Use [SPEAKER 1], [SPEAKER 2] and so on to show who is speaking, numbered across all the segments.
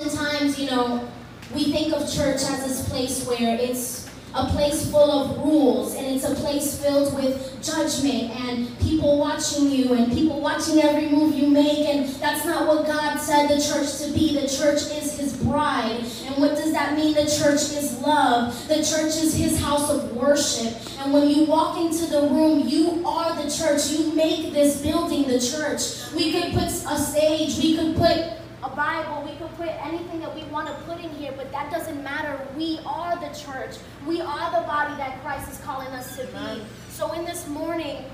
[SPEAKER 1] Sometimes, you know, we think of church as this place where it's a place full of rules and it's a place filled with judgment and people watching you and people watching every move you make and that's not what God said the church to be. The church is his bride. And what does that mean? The church is love. The church is his house of worship. And when you walk into the room, you are the church. You make this building the church. We could put a stage, we could put a Bible, we could put anything that we want to put in here, but that doesn't matter. We are the church. We are the body that Christ is calling us to be. So in this morning,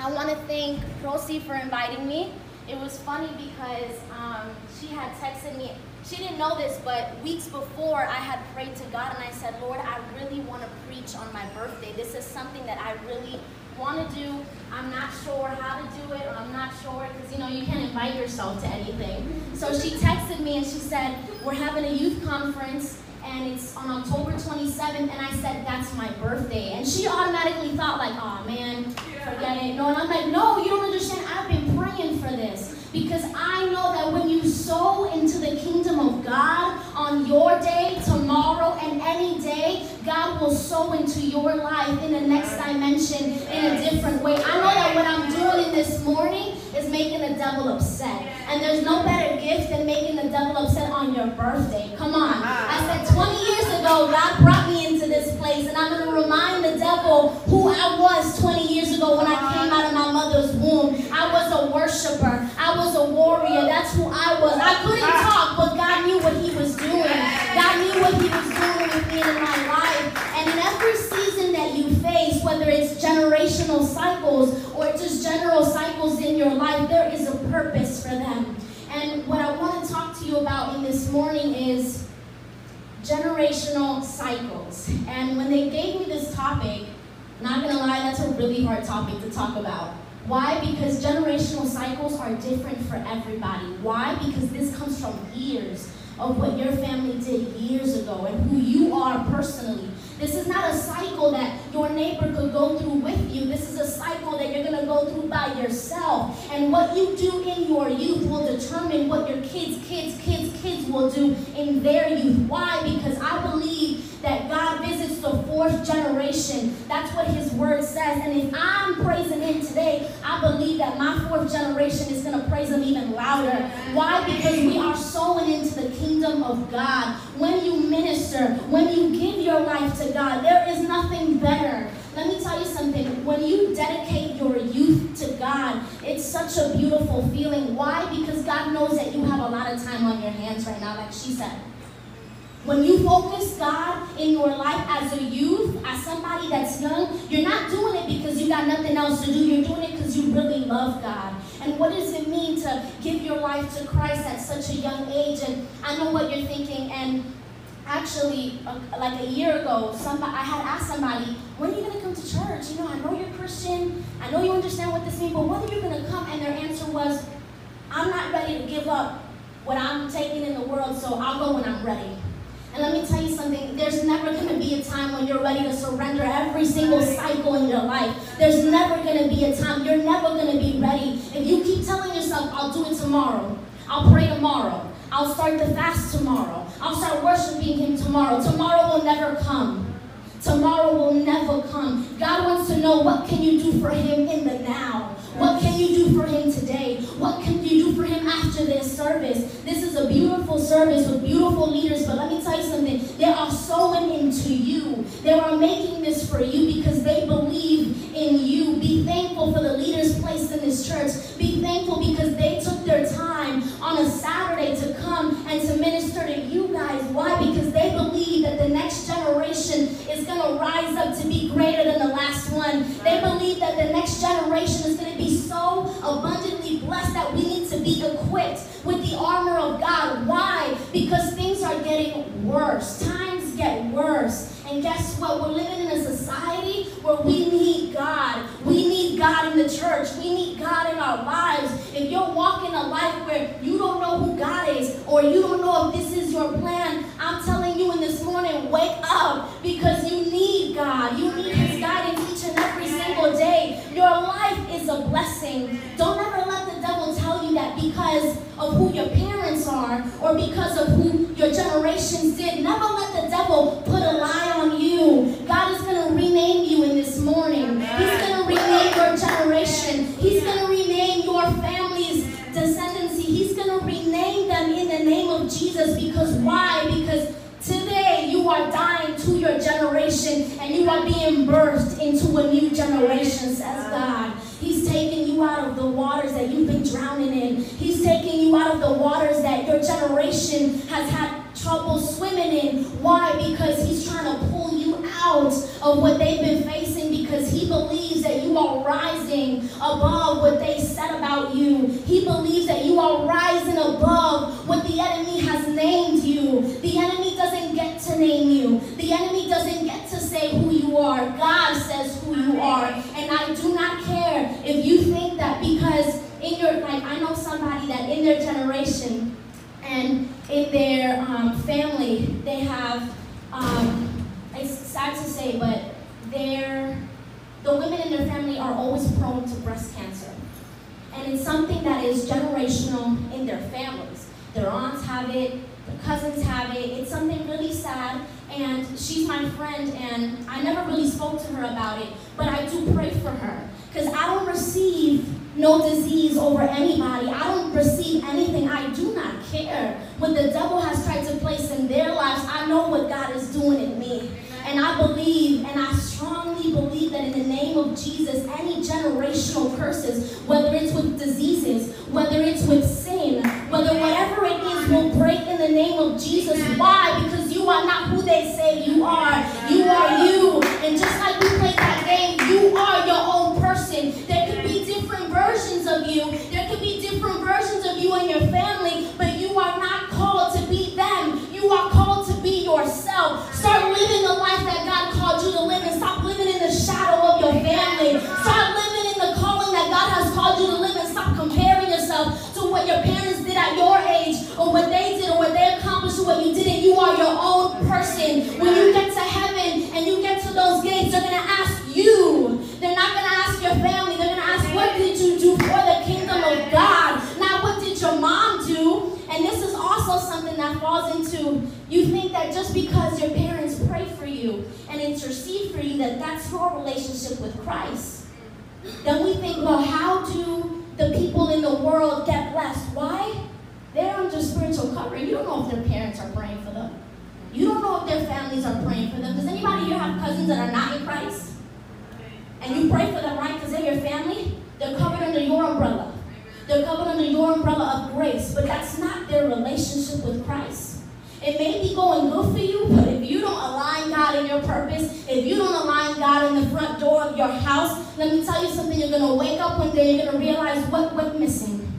[SPEAKER 1] I want to thank Rosie for inviting me. It was funny because um, she had texted me. She didn't know this, but weeks before I had prayed to God and I said, Lord, I really want to preach on my birthday. This is something that I really want to do. I'm not sure how to do it, or I'm not sure, because you know, you can't invite yourself to anything. So she texted me and she said, We're having a youth conference and it's on October 27th, and I said, That's my birthday. And she automatically thought, like, oh man, forget it. No, and I'm like, No, you don't understand. I've been praying for this. Because I know that when you sow into the kingdom of God on your day, tomorrow, and any day, God will sow into your life in the next dimension in a different way. I know that what I'm doing in this morning is making the devil upset. And there's no better gift than making the devil upset on your birthday. Come on. I said 20 years ago, God brought me into this place, and I'm going to remind the devil who I was 20 years ago when I came out of my mother's womb. I was a worshiper, I was a warrior. That's who I was. I couldn't ah. talk, but God knew what He was doing. God knew what He was doing with me in my life. And in every season that you face, whether it's generational cycles or just general cycles in your life, there is a purpose for them. And what I want to talk to you about in this morning is generational cycles. And when they gave me this topic, not gonna lie, that's a really hard topic to talk about. Why? Because generational cycles are different for everybody. Why? Because this comes from years of what your family did years ago and who you are personally. This is not a cycle that your neighbor could go through with you. This is a cycle that you're going to go through by yourself. And what you do in your youth will determine what your kids, kids, kids, kids will do in their youth. Why? Because I believe that God visits the fourth generation. That's what his word says. And if I'm praising him today, I believe that my fourth generation is going to praise him even louder. Why? Because we are sowing into the kingdom of God. When you minister, when you give your life to God, there is nothing better. Let me tell you something. When you dedicate your youth to God, it's such a beautiful feeling. Why? Because God knows that you have a lot of time on your hands right now, like she said. When you focus God in your life as a youth, as somebody that's young, you're not doing it because you got nothing else to do. You're doing it because you really love God. And what does it mean to give your life to Christ at such a young age? And I know what you're thinking. And actually, uh, like a year ago, somebody I had asked somebody, "When are you going to come to church? You know, I know you're Christian. I know you understand what this means, but when are you going to come?" And their answer was, "I'm not ready to give up what I'm taking in the world, so I'll go when I'm ready." And let me tell you something, there's never going to be a time when you're ready to surrender every single cycle in your life. There's never going to be a time, you're never going to be ready. If you keep telling yourself, I'll do it tomorrow, I'll pray tomorrow, I'll start the fast tomorrow, I'll start worshiping Him tomorrow, tomorrow will never come. Tomorrow will never come. God wants to know what can you do for Him in the now. What can you do for Him today? What can you do for Him after this service? This is a beautiful service with beautiful leaders, but let me tell you something. They are sowing into you. They are making this for you because they believe in you. Be thankful for the leaders placed in this church. Be thankful because they took their time on a Saturday to come and to minister what your parents did at your age or what they did or what they accomplished or what you didn't. You are your own person. When you get to heaven and you get to those gates, they're going to ask you. They're not going to ask your family. They're going to ask, what did you do for the kingdom of God? Not what did your mom do? And this is also something that falls into, you think that just because your parents pray for you and intercede for you, that that's your relationship with Christ. Then we think, well, how do the people in the world get blessed? Why? They're under spiritual covering. You don't know if their parents are praying for them. You don't know if their families are praying for them. Does anybody here have cousins that are not in Christ? And you pray for them, right? Because they're your family. They're covered under your umbrella. They're covered under your umbrella of grace. But that's not their relationship with Christ. It may be going good for you, but if you don't align God in your purpose, if you don't align God in the front door of your house, let me tell you something. You're going to wake up one day, you're going to realize what went missing.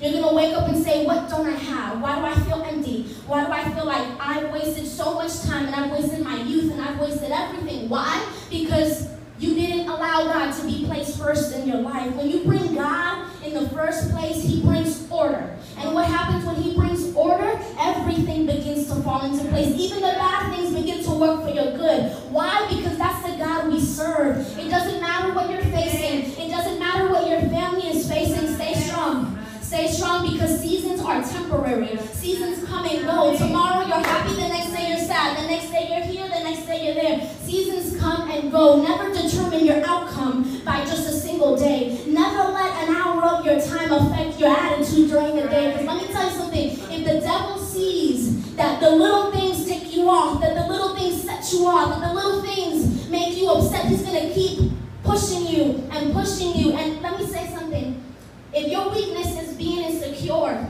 [SPEAKER 1] You're going to wake up and say, What don't I have? Why do I feel empty? Why do I feel like I've wasted so much time and I've wasted my youth and I've wasted everything? Why? Because you didn't allow God to be placed first in your life. When you bring God in the first place, He brings order. And what happens when He brings order? Everything fall into place. Even the bad things begin to work for your good. Why? Because that's the God we serve. It doesn't matter what you're facing, it doesn't matter what your family is facing. Stay strong. Stay strong because seasons are temporary. Seasons come and go. Tomorrow you're happy, the next day you're sad. The next day you're here, the next day you're there. Seasons come and go. Never determine your outcome by just a single day. Never let an hour of your time affect your attitude during the day. Because let me tell you something. If the devil sees that the little things tick you off, that the little things set you off, that the little things make you upset, he's going to keep pushing you and pushing you. And let me say something. If your weakness is being insecure,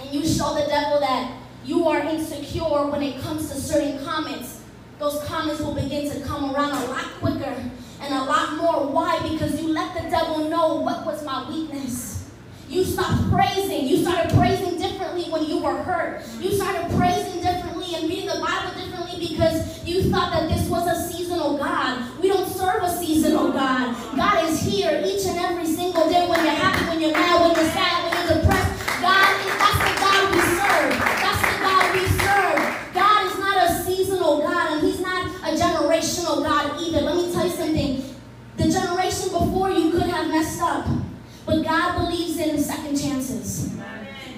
[SPEAKER 1] and you show the devil that you are insecure when it comes to certain comments, those comments will begin to come around a lot quicker and a lot more. Why? Because you let the devil know what was my weakness. You stopped praising. You started praising differently when you were hurt. You started praising differently and reading the Bible differently because you thought that this was a seasonal God. We don't serve a seasonal God. God is here each and every single day when you're happy, when you're mad, when you're sad, when you're depressed. God, that's the God we serve. That's the God we serve. God is not a seasonal God and He's not a generational God either. Let me tell you something. The generation before you could have messed up. But God believes.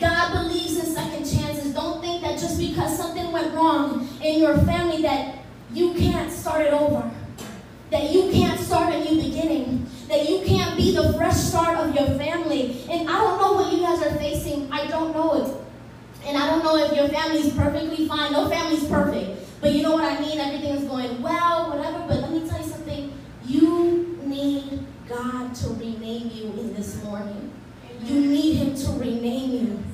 [SPEAKER 1] God believes in second chances. Don't think that just because something went wrong in your family that you can't start it over. That you can't start a new beginning. That you can't be the fresh start of your family. And I don't know what you guys are facing. I don't know it. And I don't know if your family's perfectly fine. No family's perfect. But you know what I mean? Everything is going well, whatever. But let me tell you something. You need God to rename you in this morning. You need Him to rename you.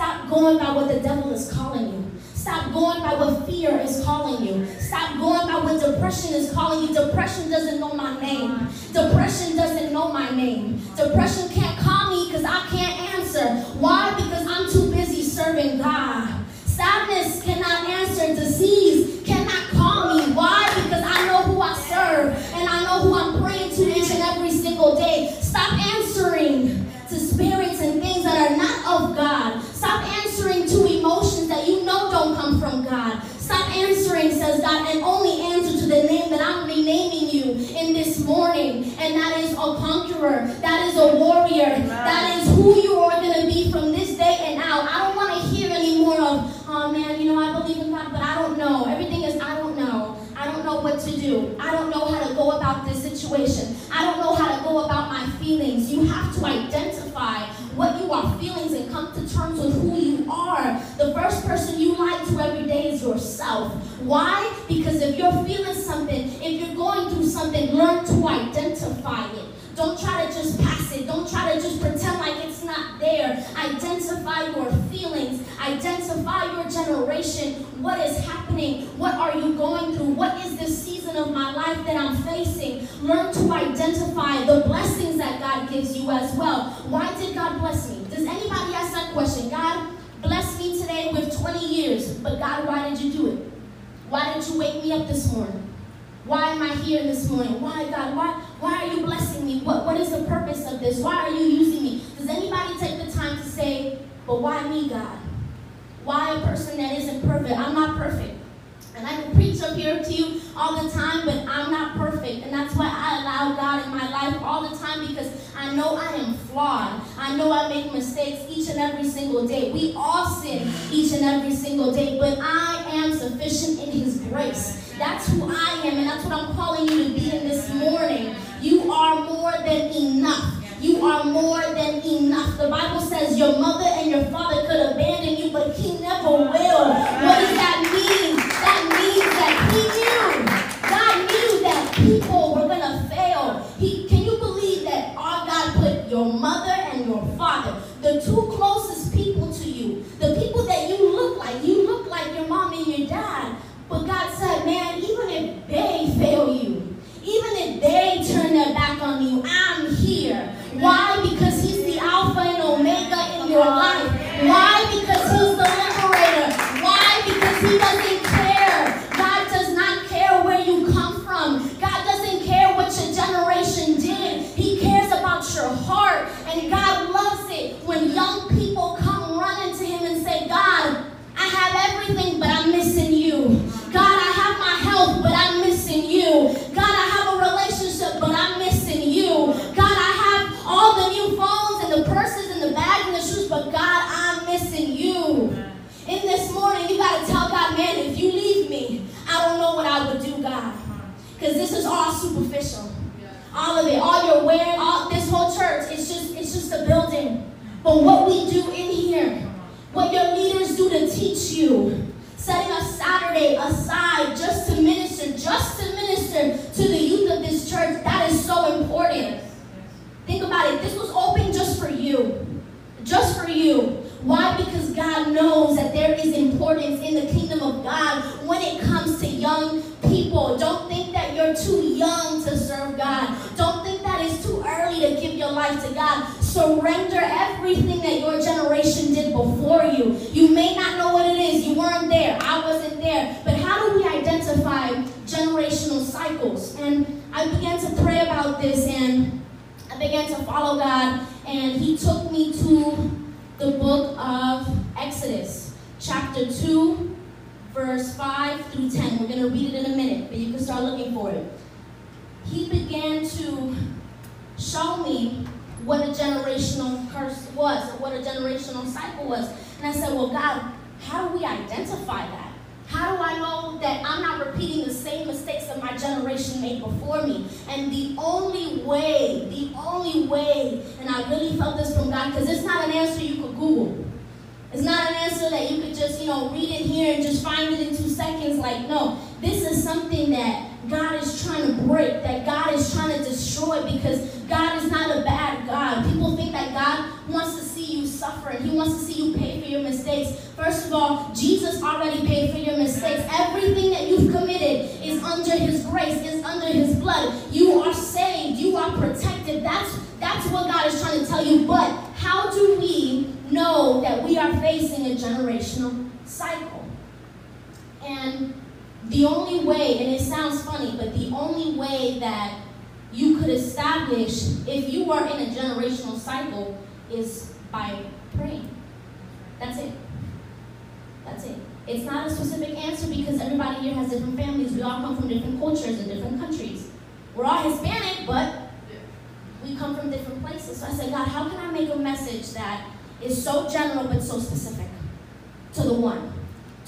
[SPEAKER 1] Stop going by what the devil is calling you. Stop going by what fear is calling you. Stop going by what depression is calling you. Depression doesn't know my name. Depression doesn't know my name. Depression can't call me because I can't answer. Why? Because I'm too busy serving God. Sadness cannot answer. Disease cannot call me. Why? Because I know who I serve and I know who I'm praying to each and every single day. Stop answering to spirits and things that are not of God. Stop answering to emotions that you know don't come from God. Stop answering, says God, and only answer to the name that I'm renaming you in this morning. And that is a conqueror. That is a warrior. That is who you are going to be from this day and out. I don't want to hear any more of, oh man, you know, I believe in God, but I don't know. Everything is, I don't know. I don't know what to do. I don't know how to go about this situation. Importance in the kingdom of God when it comes to young people. Don't think that you're too young to serve God. Don't think that it's too early to give your life to God. Surrender everything that your generation did before you. You may not know what it is. You weren't there. I wasn't there. But how do we identify generational cycles? And I began to pray about this and I began to follow God, and He took me to the book of Exodus, chapter 2, verse 5 through 10. We're going to read it in a minute, but you can start looking for it. He began to show me what a generational curse was, what a generational cycle was. And I said, Well, God, how do we identify that? How do I know that I'm not repeating the same mistakes that my generation made before me? And the only way, the only way, and I really felt this from God, because it's not an answer you could Google. It's not an answer that you could just, you know, read it here and just find it in two seconds. Like, no, this is something that God is trying to break, that God is trying to destroy because God is not a bad God. People think that God wants to see you suffer and He wants to see you pay for your mistakes. First of all, Jesus already paid for your mistakes. Everything that you've committed is under His grace, is under His blood. You are saved, you are protected. That's that's what God is trying to tell you. But how do we know that we are facing a generational cycle? And the only way, and it sounds funny, but the only way that you could establish if you are in a generational cycle is by praying. That's it. That's it. It's not a specific answer because everybody here has different families. We all come from different cultures and different countries. We're all Hispanic, but we come from different places. So I said, God, how can I make a message that is so general but so specific to the one?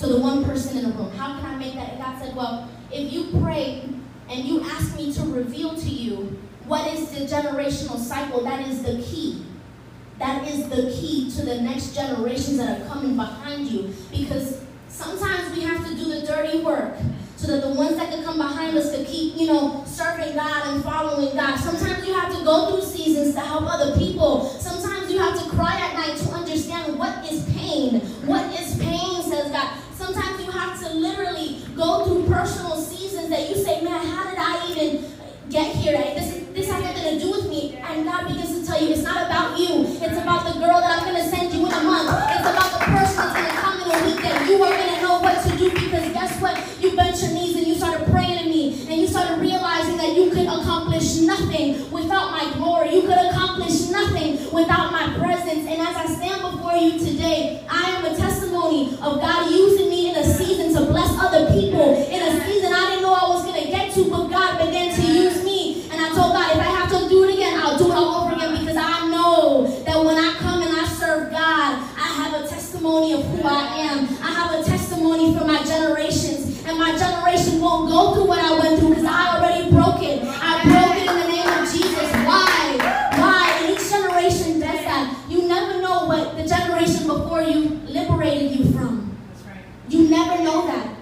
[SPEAKER 1] to the one person in the room. How can I make that? And God said, Well, if you pray and you ask me to reveal to you what is the generational cycle, that is the key. That is the key to the next generations that are coming behind you. Because sometimes we have to do the dirty work so that the ones that can come behind us to keep, you know, serving God and following God. Sometimes you have to go through seasons to help other people. Sometimes you have to cry at night to understand what is pain. What is pain, says God. Sometimes you have to literally go through personal seasons that you say, man, how did I even get here? This, this has nothing to do with me. And God begins to tell you, it's not about you. It's about the girl that I'm going to send you in a month. It's about the person that's going to come in a week that you are going to nothing without my glory. You could accomplish nothing without my presence. And as I stand before you today, I am a testimony of God using me in a season to bless other people, in a season I didn't know I was going to get to, but God began to use me. And I told God, if I have to do it again, I'll do it all over again because I know that when I come and I serve God, I have a testimony of who I am. I have a testimony for my generations. And my generation won't go through what I went through because I already broke it. I broke it in the name of Jesus. Why? Why? And each generation does that. You never know what the generation before you liberated you from. You never know that.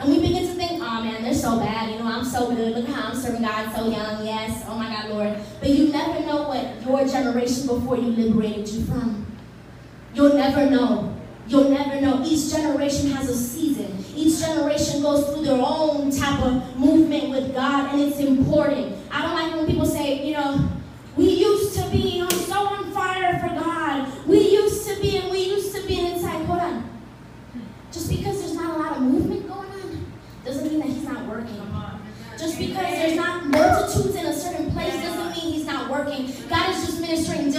[SPEAKER 1] And we begin to think, oh man, they're so bad. You know, I'm so good. Look how I'm serving God so young. Yes. Oh my God, Lord. But you never know what your generation before you liberated you from. You'll never know. You'll never know. Each generation has a season. Each generation goes through their own type of movement with God, and it's important. I don't like when people say, you know, we used to be you know, so on fire for God. We used to be, and we used to be, and it's like, hold on. Just because there's not a lot of movement going on doesn't mean that he's not working. Just because there's not multitudes in a certain place doesn't mean he's not working. God is just ministering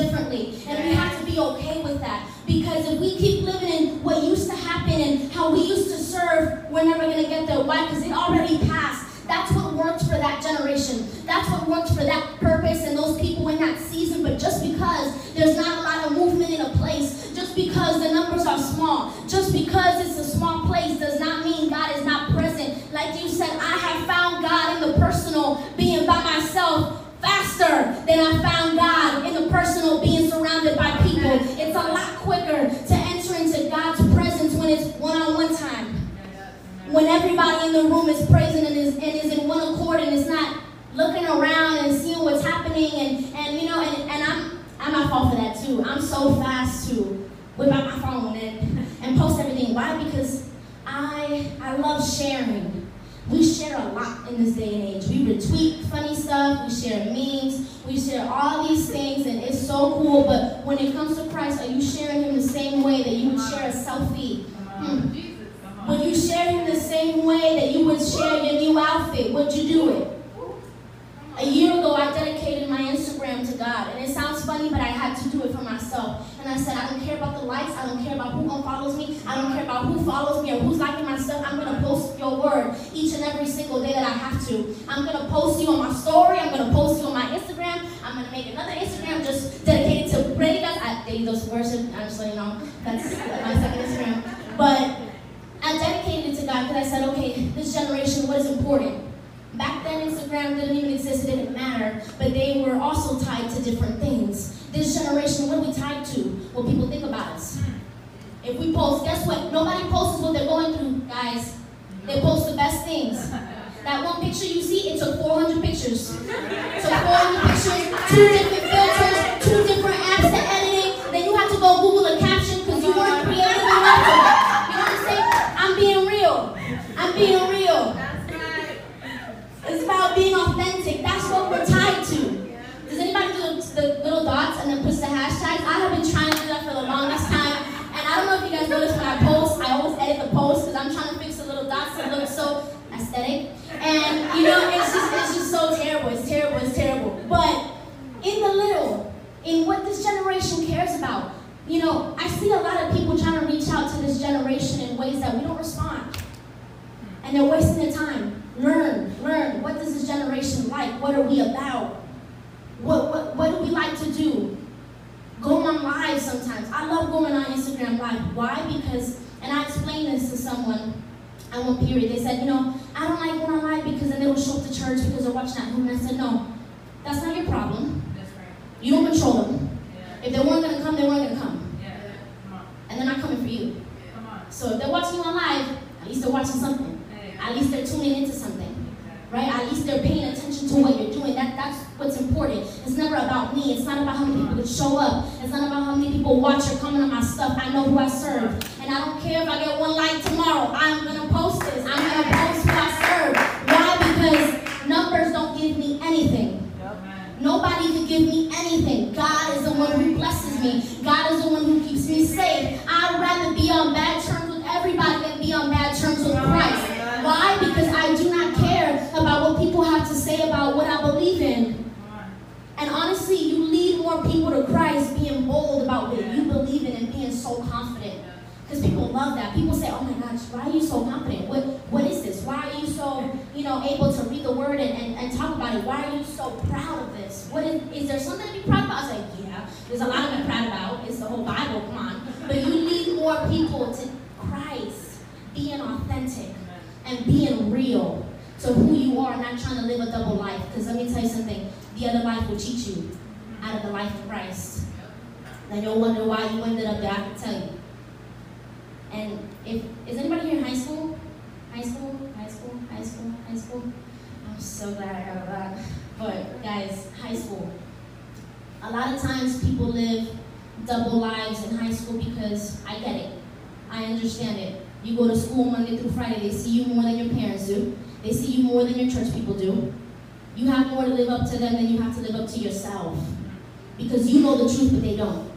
[SPEAKER 1] And we have to be okay with that. Because if we keep living in what used to happen and how we used to serve, we're never going to get there. Why? Because it already passed. That's what worked for that generation. That's what worked for that purpose and those people in that season. But just because there's not a lot of movement in a place, just because the numbers are small, just because it's a small place does not mean God is not present. Like you said, I have found God in the personal, being by myself faster than I found God in the personal, being a lot quicker to enter into God's presence when it's one-on-one time when everybody in the room is praising and is, and is in one accord and is not looking around and seeing what's happening and, and you know and, and I'm I'm at fault for that too. I'm so fast to whip out my phone and, and post everything. Why? Because I I love sharing. We share a lot in this day and age. We retweet funny stuff, we share memes, we share all these things, and it's so cool. But when it comes to Christ, are you sharing him the same way that you would share a selfie? Hmm. Would you share him the same way that you would share your new outfit? Would you do it? A year ago, I dedicated my Instagram to God. And it sounds funny, but I had to do it for myself. And I said, I don't care about the likes. I don't care about who unfollows me. I don't care about who follows me or who's liking my stuff. I'm going to post your word each and every single day that I have to. I'm going to post you on my story. I'm going to post you on my Instagram. I'm going to make another Instagram just dedicated to predicas. I they those worship. I'm just letting you know. That's my second Instagram. But I dedicated it to God. God because I said, okay, this generation, what is important? Back then, Instagram didn't even exist, it didn't matter, but they were also tied to different things. This generation, what are we tied to? What people think about us. If we post, guess what? Nobody posts what they're going through, guys. They post the best things. That one picture you see, it took 400 pictures. So 400 pictures, two different being authentic. That's what we're tied to. Does anybody do the little dots and then push the hashtags? I have been trying to do that for the longest time. And I don't know if you guys notice when I post, I always edit the post because I'm trying to fix the little dots to look so aesthetic. And you know, it's just it's just so terrible. It's terrible. It's terrible. But in the little, in what this generation cares about, you know, I see a lot of people trying to reach out to this generation in ways that we don't respond. And they're wasting their time. Learn, learn. What does this generation like? What are we about? What, what, what do we like to do? Go on live sometimes. I love going on Instagram live. Why? Because, and I explained this to someone at one period. They said, you know, I don't like going on live because then they don't show up to church because they're watching at home. And I said, no, that's not your problem.
[SPEAKER 2] That's right.
[SPEAKER 1] You don't control them.
[SPEAKER 2] Yeah.
[SPEAKER 1] If they weren't going to come, they weren't going to come.
[SPEAKER 2] Yeah. Come on.
[SPEAKER 1] And they're not coming for you.
[SPEAKER 2] Come on.
[SPEAKER 1] So if they're watching you on live, at least they're watching something. At least they're tuning into something. Right? At least they're paying attention to what you're doing. That that's what's important. It's never about me. It's not about how many people that show up. It's not about how many people watch or comment on my stuff. I know who I serve, and I don't care if I get one like tomorrow. I'm gonna post this. I'm gonna post who I serve. Why? Because numbers don't give me anything. Nobody can give me anything. God is the one who blesses me. God is the one who keeps me safe. I'd rather be on bad terms with everybody than be on bad terms with Christ. Why? Because I do not care about what people have to say about what I believe in.
[SPEAKER 2] Come on.
[SPEAKER 1] And honestly, you people to Christ being bold about what you believe in and being so confident. Because people love that. People say, oh my gosh, why are you so confident? What what is this? Why are you so, you know, able to read the word and, and, and talk about it? Why are you so proud of this? What is, is there something to be proud about? I was like, yeah, there's a lot to be proud about. It's the whole Bible, come on. But you need more people to Christ, being authentic and being real to who you are, not trying to live a double life. Because let me tell you something, the other life will cheat you out of the life of Christ. Then you'll wonder why you ended up there. I can tell you. And if is anybody here in high school? High school, high school, high school, high school. I'm so glad I got that. But guys, high school. A lot of times people live double lives in high school because I get it. I understand it. You go to school Monday through Friday, they see you more than your parents do. They see you more than your church people do. You have more to live up to them than you have to live up to yourself. Because you know the truth, but they don't.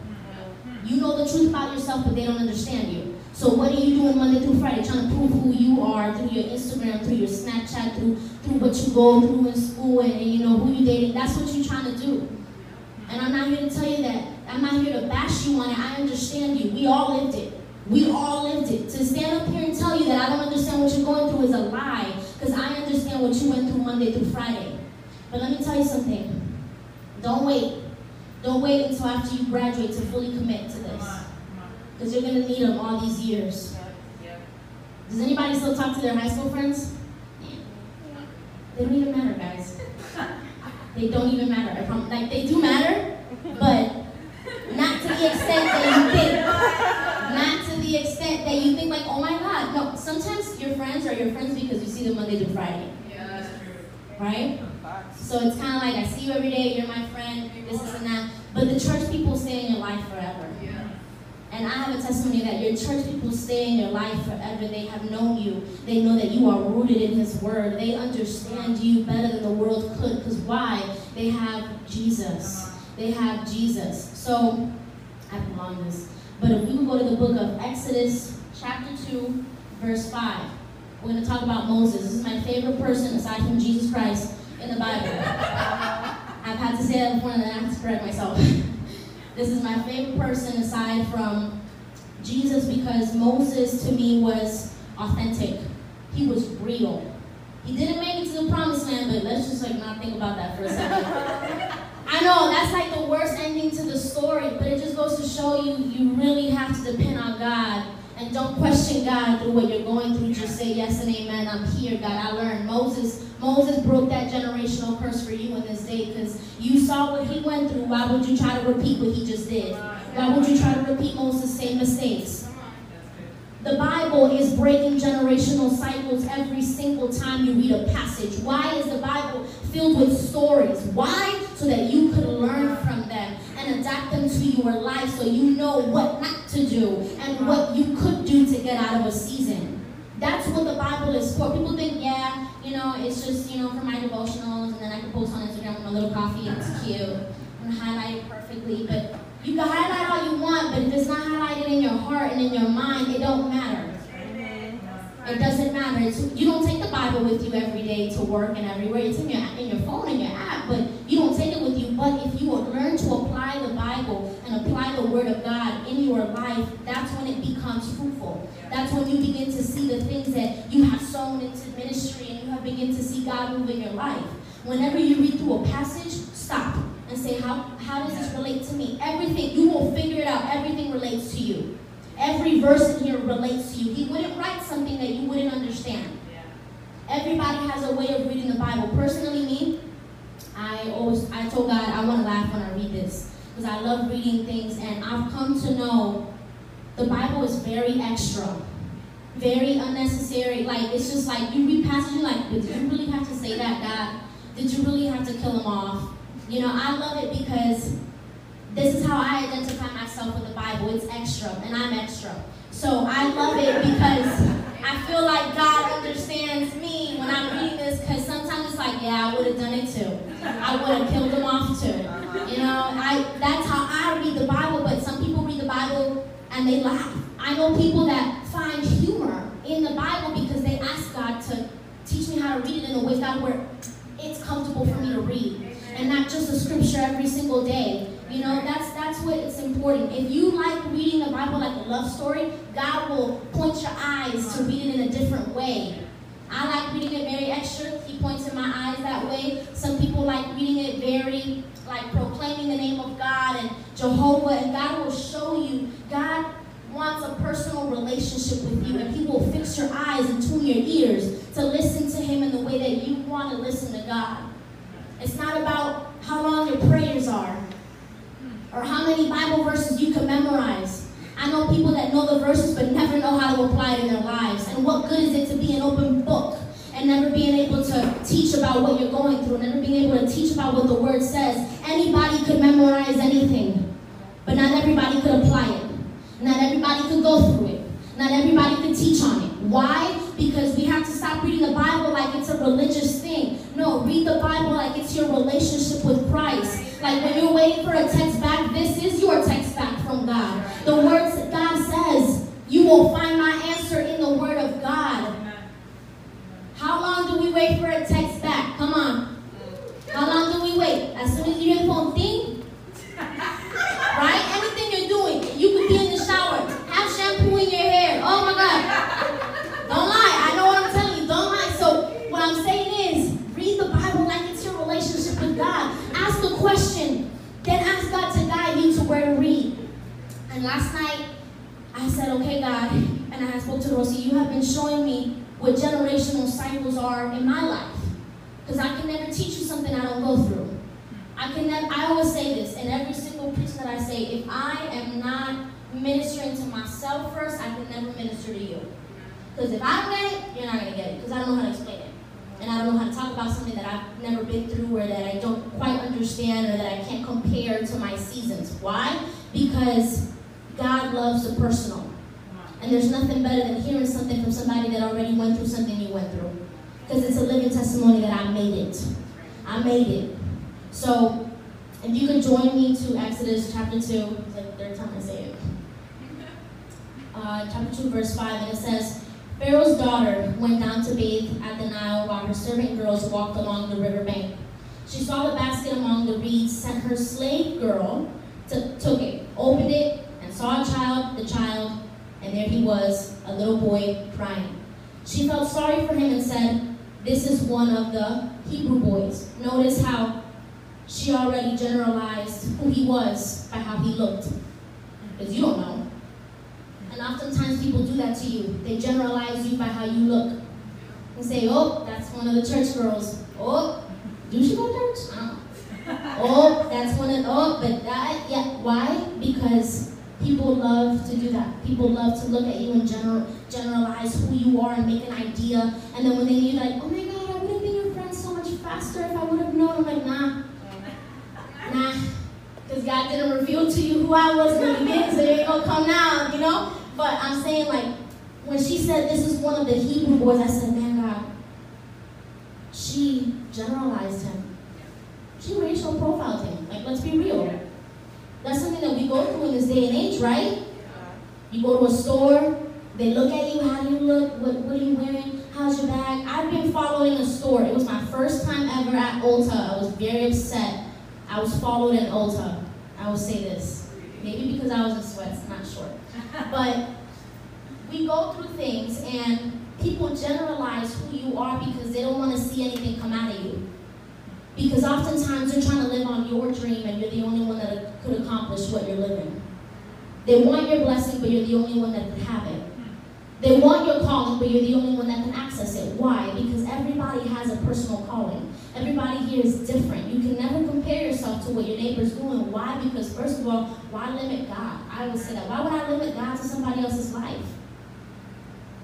[SPEAKER 1] You know the truth about yourself, but they don't understand you. So what are you doing Monday through Friday? Trying to prove who you are through your Instagram, through your Snapchat, through through what you go through in school and, and you know who you dating. That's what you're trying to do. And I'm not here to tell you that. I'm not here to bash you on it. I understand you. We all lived it. We all lived it. To stand up here and tell you that I don't understand what you're going through is a lie. Because I understand what you went through Monday through Friday. But let me tell you something. Don't wait. Don't wait until after you graduate to fully commit to this.
[SPEAKER 2] on. Come on.
[SPEAKER 1] Because you're going to need them all these years.
[SPEAKER 2] Yep. Yep.
[SPEAKER 1] Does anybody still talk to their high school friends? They don't even matter, guys. They don't even matter. I prom- Like, they do matter, but not to the extent that you think. Not to the extent that you think, like, oh my God. No, sometimes your friends are your friends because you see them Monday to Friday,
[SPEAKER 2] Yeah, that's true.
[SPEAKER 1] right? So it's kind of like, I see you every day, you're my friend, this, this, and that. But the church people stay in your life forever.
[SPEAKER 2] Yeah.
[SPEAKER 1] And I have a testimony that your church people stay in your life forever. They have known you. They know that you are rooted in His Word. They understand you better than the world could. Because why? They have Jesus. They have Jesus. So, I prolonged this. But if we would go to the book of Exodus, chapter 2, verse 5, we're going to talk about Moses. This is my favorite person aside from Jesus Christ in the Bible. Uh-huh. I've had to say that before and then I have to correct myself. This is my favorite person aside from Jesus because Moses to me was authentic. He was real. He didn't make it to the promised land, but let's just like not think about that for a second. I know that's like the worst ending to the story, but it just goes to show you you really have to depend on God And don't question God through what you're going through. Just say yes and amen. I'm here, God. I learned. Moses, Moses broke that generational curse for you in this day because you saw what he went through. Why would you try to repeat what he just did? Why would you try to repeat Moses' same mistakes? The Bible is breaking generational cycles every single time you read a passage. Why is the Bible filled with stories? Why? So that you could learn from and adapt them to your life so you know what not to do and what you could do to get out of a season. That's what the Bible is for. People think, yeah, you know, it's just, you know, for my devotionals and then I can post on Instagram with my little coffee and it's cute and highlight it perfectly. But you can highlight all you want, but if it's not highlighted in your heart and in your mind, it don't matter. It doesn't matter. It's, you don't take the Bible with you every day to work and everywhere. It's in your in your phone and your app, but you don't take it with you. But if you would learn to apply the Bible and apply the Word of God in your life, that's when it becomes fruitful. That's when you begin to see the things that you have sown into ministry and you have begin to see God move in your life. Whenever you read through a passage, stop and say, how, how does this relate to me? Everything, you will figure it out. Everything relates to you. Every verse in here relates to you. He wouldn't write something that you wouldn't understand. Everybody has a way of reading the Bible. Personally, me, I always I told God I want to laugh when I read this because I love reading things, and I've come to know the Bible is very extra, very unnecessary. Like it's just like you read passages, like, did you really have to say that, God? Did you really have to kill him off? You know, I love it because this is how I identify myself with the Bible. It's extra, and I'm extra. So I love it because I feel like God understands me when I'm reading this because like, yeah, I would have done it too. I would have killed them off too. You know, I that's how I read the Bible, but some people read the Bible and they laugh. I know people that find humor in the Bible because they ask God to teach me how to read it in a way, God, where it's comfortable for me to read. And not just a scripture every single day. You know, that's that's what it's important. If you like reading the Bible like a love story, God will point your eyes to read it in a different way. I like reading it very extra. He points in my eyes that way. Some people like reading it very like proclaiming the name of God and Jehovah, and God will show you. God wants a personal relationship with you, and He will fix your eyes and tune your ears to listen to Him in the way that you want to listen to God. It's not about how long your prayers are or how many Bible verses you can memorize. I know people that know the verses but never know how to apply it in their lives. And what good is it to be an open book and never being able to teach about what you're going through, never being able to teach about what the word says? Anybody could memorize anything, but not everybody could apply it. Not everybody could go through it. Not everybody could teach on it. Why? Because we have to stop reading the Bible like it's a religious thing. No, read the Bible like it's your relationship with Christ. Like when you're waiting for a text back, this is your text back from God. The words that God says, you will find my answer in the Word of God. How long do we wait for a text back? Come on. How long do we wait? As soon as you hear the phone ding, right? Anything you're doing, you could be in the shower, have shampoo in your hair. Oh my God. Don't lie. I know what I'm telling you. Don't lie. So what I'm saying is, read the Bible like it's your relationship with God. Ask a question. Then ask God to guide you to where to read. And last night, I said, okay, God, and I spoke to Rosie, you have been showing me what generational cycles are in my life. Because I can never teach you something I don't go through. I can never, I always say this in every single preach that I say, if I am not ministering to myself first, I can never minister to you. Because if I don't get it, you're not going to get it. Because I don't know how to explain it. And I don't know how to talk about something that I've never been through or that I don't quite understand or that I can't compare to my seasons. Why? Because God loves the personal. And there's nothing better than hearing something from somebody that already went through something you went through. Because it's a living testimony that I made it. I made it. So, if you could join me to Exodus chapter 2, it's like the third time I say it. Uh, chapter 2, verse 5, and it says, Pharaoh's daughter went down to bathe at the Nile while her servant girls walked along the river bank. She saw the basket among the reeds, sent her slave girl, to, took it, opened it, and saw a child, the child, and there he was, a little boy, crying. She felt sorry for him and said, This is one of the Hebrew boys. Notice how she already generalized who he was by how he looked. Because you don't know. And oftentimes people do that to you. They generalize you by how you look. And say, oh, that's one of the church girls. Oh, do she go to church? Know. Oh, that's one of, oh, but that, yeah. Why? Because people love to do that. People love to look at you and general, generalize who you are and make an idea. And then when they you, like, oh my God, I would have been your friend so much faster if I would have known. I'm like, nah, nah. Because God didn't reveal to you who I was when you did, so you ain't gonna come now, you know? But I'm saying, like, when she said this is one of the Hebrew boys, I said, man, God, she generalized him. She racial profiled him. Like, let's be real. That's something that we go through in this day and age, right? You go to a store, they look at you, how do you look, what, what are you wearing, how's your bag? I've been following a store. It was my first time ever at Ulta. I was very upset. I was followed at Ulta. I will say this. Maybe because I was in sweats, not sure. But we go through things and people generalize who you are because they don't want to see anything come out of you. Because oftentimes they're trying to live on your dream and you're the only one that could accomplish what you're living. They want your blessing, but you're the only one that can have it. They want your calling, but you're the only one that can access it. Why? Because everybody has a personal calling. Everybody here is different. You can never compare yourself to what your neighbor's doing. Why? Because first of all, why limit God? I would say that. Why would I limit God to somebody else's life?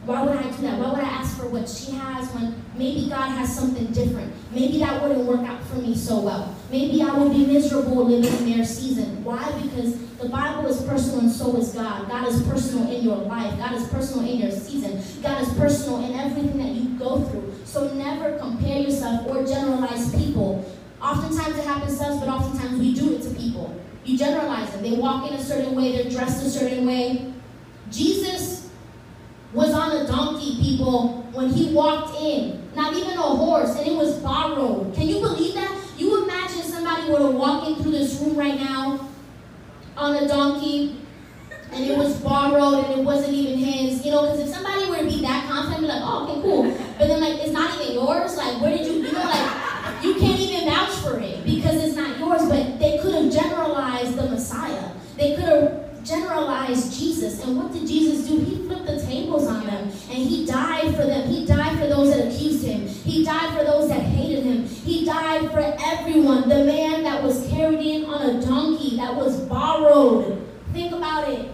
[SPEAKER 1] Why would I do that? Why would I ask for what she has when maybe God has something different? Maybe that wouldn't work out for me so well. Maybe I would be miserable living in their season. Why? Because the Bible is personal and so is God. God is personal in your life. God is personal in your season. God is personal in everything that you go through. So never compare yourself or generalize people. Oftentimes it happens to us, but oftentimes we do it to people. You generalize them. They walk in a certain way, they're dressed a certain way. Jesus was on a donkey, people, when he walked in. Not even a horse, and it was borrowed. Can you believe that? You imagine somebody were to walk in through this room right now on a donkey, and it was borrowed, and it wasn't even his. You know, because if somebody were to be that confident, be like, oh, okay, cool. But then, like, it's not even yours. Like, where did you, you know, like, you can't even vouch for it because it's not yours. But they could have generalized the Messiah. They could have generalized Jesus. And what did Jesus do? He flipped the tables on them and he died for them. He died for those that accused him. He died for those that hated him. He died for everyone. The man that was carried in on a donkey, that was borrowed. Think about it.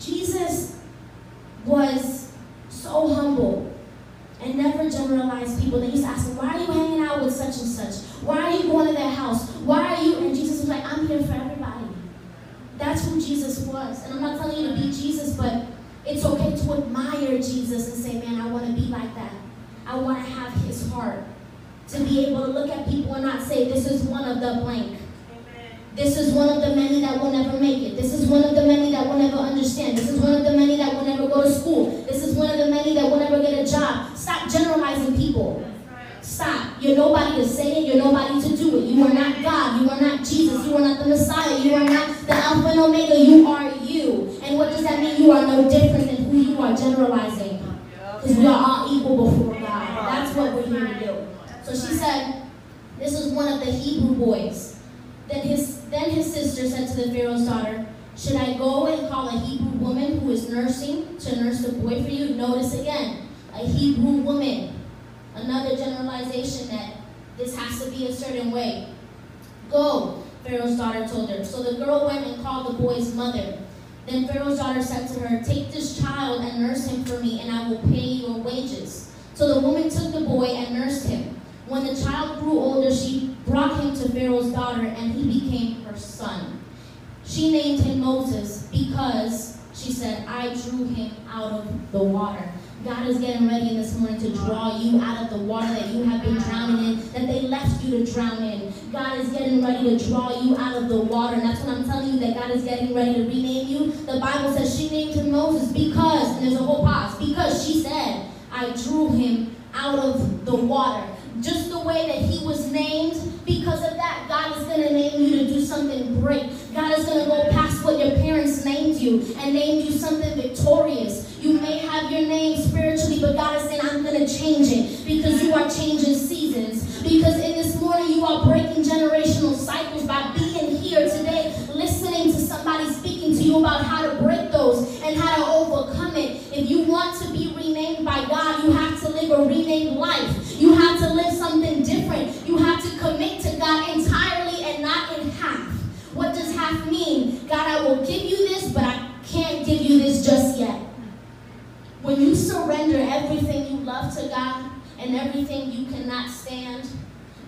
[SPEAKER 1] Jesus was so humble and never generalized people. They used to ask him, why are you hanging out with such and such? Why are you going to their house? Why are you? And Jesus was like, I'm here for. That's who Jesus was. And I'm not telling you to be Jesus, but it's okay to admire Jesus and say, man, I want to be like that. I want to have his heart. To be able to look at people and not say, this is one of the blank. This is one of the many that will never make it. This is one of the many that will never understand. This is one of the many that will never go to school. This is one of the many that will never get a job. Stop generalizing people. Stop. You're nobody to say it. You're nobody to do it. You are not God. You are not Jesus. You are not the Messiah. You are not the Alpha and Omega. You are you. And what does that mean? You are no different than who you are generalizing. Because we are all equal before God. That's what we're here to do. So she said, this is one of the Hebrew boys. Then his, then his sister said to the Pharaoh's daughter, should I go and call a Hebrew woman who is nursing to nurse the boy for you? Notice again, a Hebrew woman another generalization that this has to be a certain way. Go, Pharaoh's daughter told her. So the girl went and called the boy's mother. Then Pharaoh's daughter said to her, Take this child and nurse him for me, and I will pay your wages. So the woman took the boy and nursed him. When the child grew older, she brought him to Pharaoh's daughter, and he became her son. She named him Moses because, she said, I drew him out of the water. God is getting ready in this morning to draw you out of the water that you have been drowning in, that they left you to drown in. God is getting ready to draw you out of the water. And that's what I'm telling you, that God is getting ready to rename you. The Bible says she named him Moses because, and there's a whole pause, because she said, I drew him out of the water. Just the way that he was named, because of that, God is going to name you to do something great. God is going to go past what your parents named you and name you something victorious have your name spiritually, but God is saying, I'm going to change it because you are changing seasons. Because in this morning, you are breaking generational cycles by being here today, listening to somebody speaking to you about how to break those and how to overcome it. If you want to be renamed by God, you have to live a renamed life. You have to live something different. You have to commit to God entirely and not in half. What does half mean? God, I will give you this, but I can't give you this just yet. When you surrender everything you love to God and everything you cannot stand,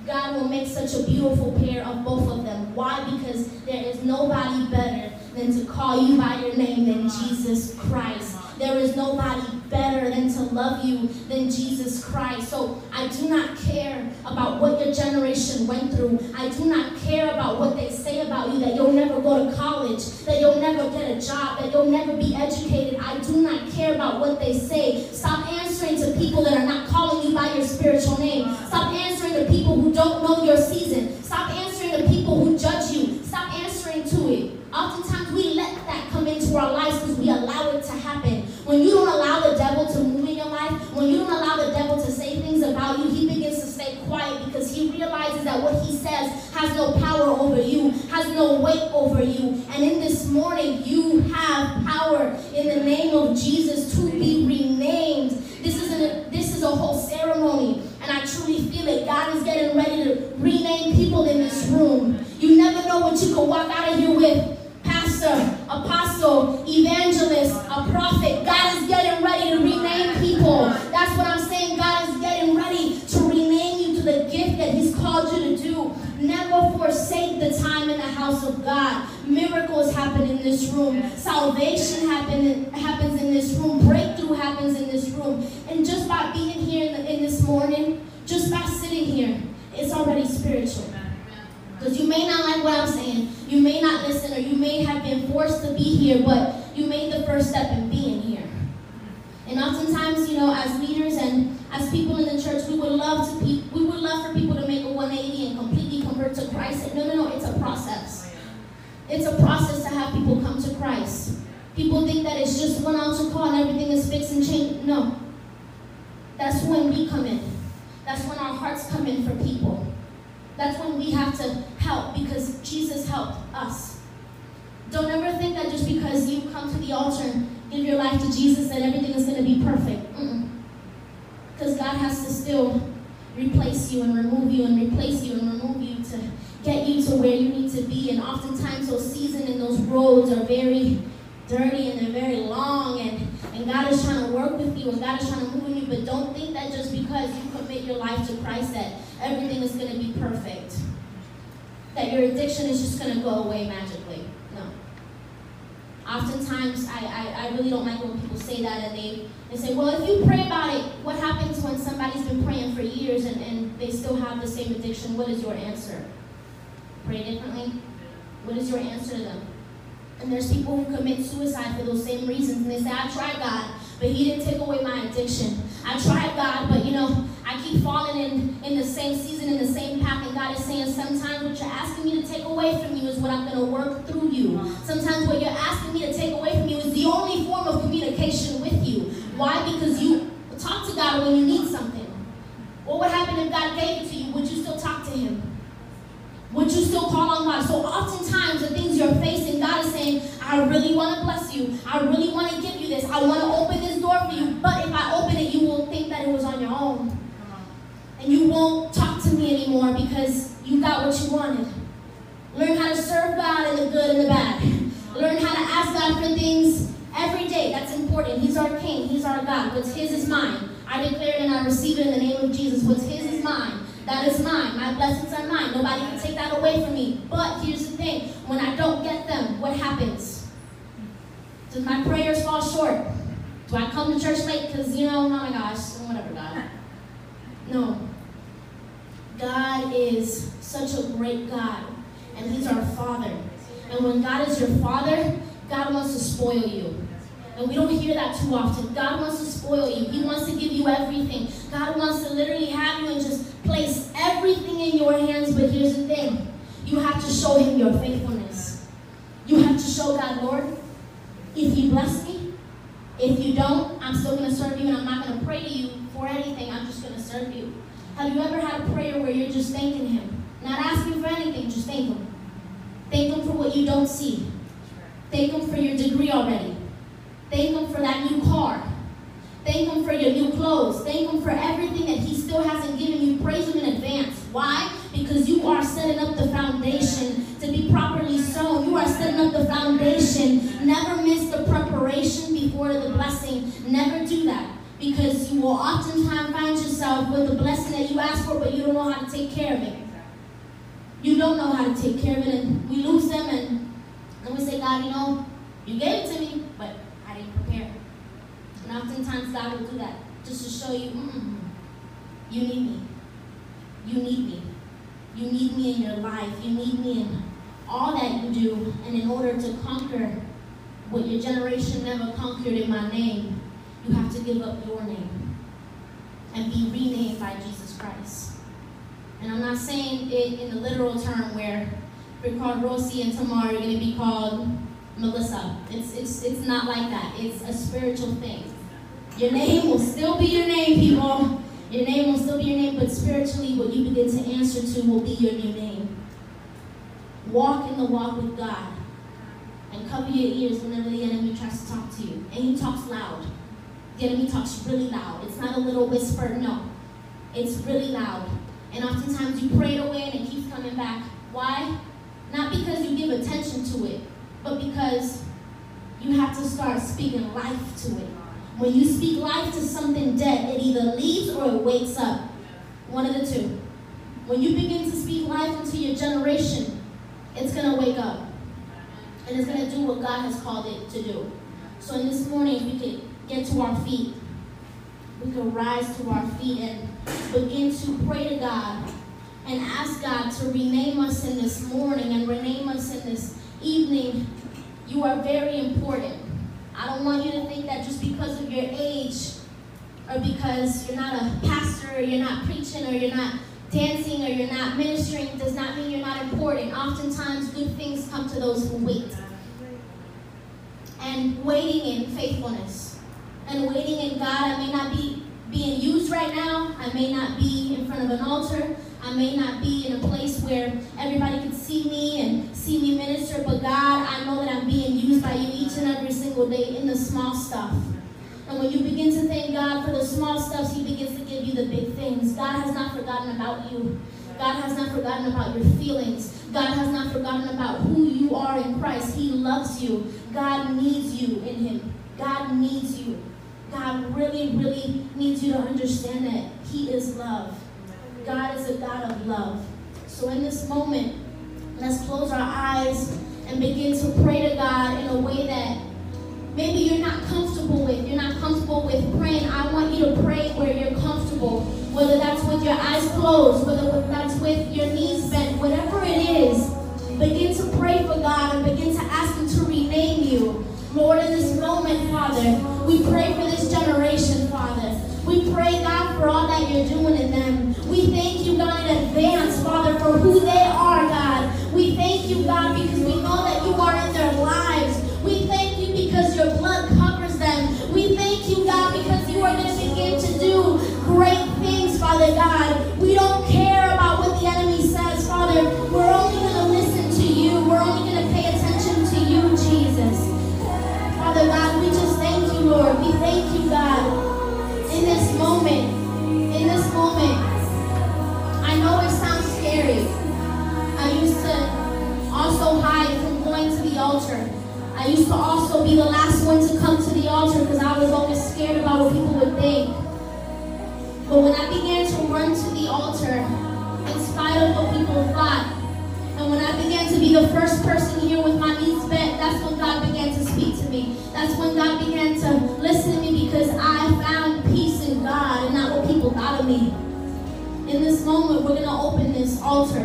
[SPEAKER 1] God will make such a beautiful pair of both of them. Why? Because there is nobody better than to call you by your name than Jesus Christ. There is nobody better than to love you than Jesus Christ. So I do not care about what your generation went through. I do not care about what they say about you, that you'll never go to college, that you'll never get a job, that you'll never be educated. I do not care about what they say. Stop answering to people that are not calling you by your spiritual name. Stop answering to people who don't know your season. Stop answering to people who judge you. Stop answering to it. Oftentimes we let that come into our lives because we allow it to happen. When you don't allow the devil to move in your life, when you don't allow the devil to say things about you, he begins to stay quiet because he realizes that what he says has no power over you, has no weight over you. And in this morning, you have power in the name of Jesus to be renamed. This is a this is a whole ceremony, and I truly feel it. God is getting ready to rename people in this room. You never know what you can walk out of here with pastor, apostle, evangelist, a prophet. God is getting ready to rename people. That's what I'm saying. God is getting ready to rename you to the gift that He's called you to do. Never forsake the time in the house of God. Miracles happen in this room. Salvation happen, happens in this room. Breakthrough happens in this room. And just by being here in, the, in this morning, just by sitting here, it's already spiritual. Because you may not like what I'm saying, you may not listen, or you may have been forced to be here, but you made the first step in being here. And oftentimes, you know, as leaders and as people in the church, we would love to pe- we would love for people to make a 180 and completely convert to Christ. No, no, no, it's a process. It's a process to have people come to Christ. People think that it's just one altar call and everything is fixed and changed. No. That's when we come in. That's when our hearts come in for people. That's when we have to help because Jesus helped us. Don't ever think that just because you come to the altar and give your life to Jesus that everything is going to be perfect. Because God has to still replace you and remove you and replace you and remove you to get you to where you need to be. And oftentimes those seasons and those roads are very dirty and they're very long and, and God is trying to work with you and God is trying to move you. But don't think that just because you commit your life to Christ that everything is going to be perfect. That your addiction is just going to go away magically. No. Oftentimes, I, I, I really don't like when people say that and they, they say, well, if you pray about it, what happens when somebody's been praying for years and, and they still have the same addiction? What is your answer? Pray differently? What is your answer to them? And there's people who commit suicide for those same reasons. And they say, I tried God, but He didn't take away my addiction. I tried God, but you know, I keep falling in, in the same season, in the same path. And God is saying, sometimes what you're asking me to take away from you is what I'm going to work through you. Sometimes what you're asking me to take away from you is the only form of communication with you. Why? Because you talk to God when you need something. What would happen if God gave it to you? Would you still talk to Him? Would you still call on God? So oftentimes the things you're facing, God is saying, I really want to bless you. I really want to give you this. I want to open this door for you. But if I open it, you will think that it was on your own. And you won't talk to me anymore because you got what you wanted. Learn how to serve God in the good and the bad. Learn how to ask God for things every day. That's important. He's our King. He's our God. What's His is mine. I declare it and I receive it in the name of Jesus. What's His is mine. That is mine. My blessings are mine. Nobody can take that away from me. But here's the thing when I don't get them, what happens? Does my prayers fall short? Do I come to church late because, you know, oh my gosh, whatever, God? No. God is such a great God, and He's our Father. And when God is your Father, God wants to spoil you. And we don't hear that too often. God wants to spoil you. He wants to give you everything. God wants to literally have you and just place everything in your hands. But here's the thing. You have to show him your faithfulness. You have to show God, Lord, if you bless me, if you don't, I'm still going to serve you and I'm not going to pray to you for anything. I'm just going to serve you. Have you ever had a prayer where you're just thanking Him? Not asking for anything, just thank Him. Thank Him for what you don't see. Thank Him for your degree already. Thank Him for that new car. Thank Him for your new clothes. Thank Him for everything that He still hasn't given you. Praise Him in advance. Why? Because you are setting up the foundation to be properly sown. You are setting up the foundation. Never miss the preparation before the blessing. Never do that oftentimes find yourself with a blessing that you asked for, but you don't know how to take care of it. You don't know how to take care of it, and we lose them, and then we say, God, you know, you gave it to me, but I didn't prepare. And oftentimes God will do that just to show you, mm you need me. You need me. You need me in your life. You need me in all that you do. And in order to conquer what your generation never conquered in my name, you have to give up your name and be renamed by Jesus Christ. And I'm not saying it in the literal term where we're called Rosie and tomorrow you're going to be called Melissa. It's, it's, it's not like that. It's a spiritual thing. Your name will still be your name, people. Your name will still be your name, but spiritually, what you begin to answer to will be your new name. Walk in the walk with God. And cover your ears whenever the enemy tries to talk to you. And he talks loud. The enemy talks really loud. It's not a little whisper, no. It's really loud. And oftentimes you pray it away and it keeps coming back. Why? Not because you give attention to it, but because you have to start speaking life to it. When you speak life to something dead, it either leaves or it wakes up. One of the two. When you begin to speak life into your generation, it's going to wake up. And it's going to do what God has called it to do. So in this morning, we could get to our feet. We can rise to our feet and begin to pray to God and ask God to rename us in this morning and rename us in this evening. You are very important. I don't want you to think that just because of your age or because you're not a pastor or you're not preaching or you're not dancing or you're not ministering does not mean you're not important. Oftentimes, good things come to those who wait. And waiting in faithfulness. And waiting in God, I may not be being used right now. I may not be in front of an altar. I may not be in a place where everybody can see me and see me minister, but God, I know that I'm being used by you each and every single day in the small stuff. And when you begin to thank God for the small stuff, He begins to give you the big things. God has not forgotten about you. God has not forgotten about your feelings. God has not forgotten about who you are in Christ. He loves you. God needs you in Him. God needs you. God really, really needs you to understand that He is love. God is a God of love. So in this moment, let's close our eyes and begin to pray to God in a way that maybe you're not comfortable with. You're not comfortable with praying. I want you to pray where you're comfortable. Whether that's with your eyes closed, whether that's with your knees bent, whatever it is, begin to pray for God and begin to ask Him to rename you. Lord, in this moment, Father, we pray for this generation, Father. We pray, God, for all that you're doing in them. We thank you, God, in advance, Father, for who they are, God. We thank you, God, because we know that you are in their lives. We thank you because your blood covers them. We thank you, God, because you are going to begin to do great things, Father God. Altar. I used to also be the last one to come to the altar because I was always scared about what people would think. But when I began to run to the altar, in spite of what people thought, and when I began to be the first person here with my knees bent, that's when God began to speak to me. That's when God began to listen to me because I found peace in God and not what people thought of me. In this moment, we're going to open this altar.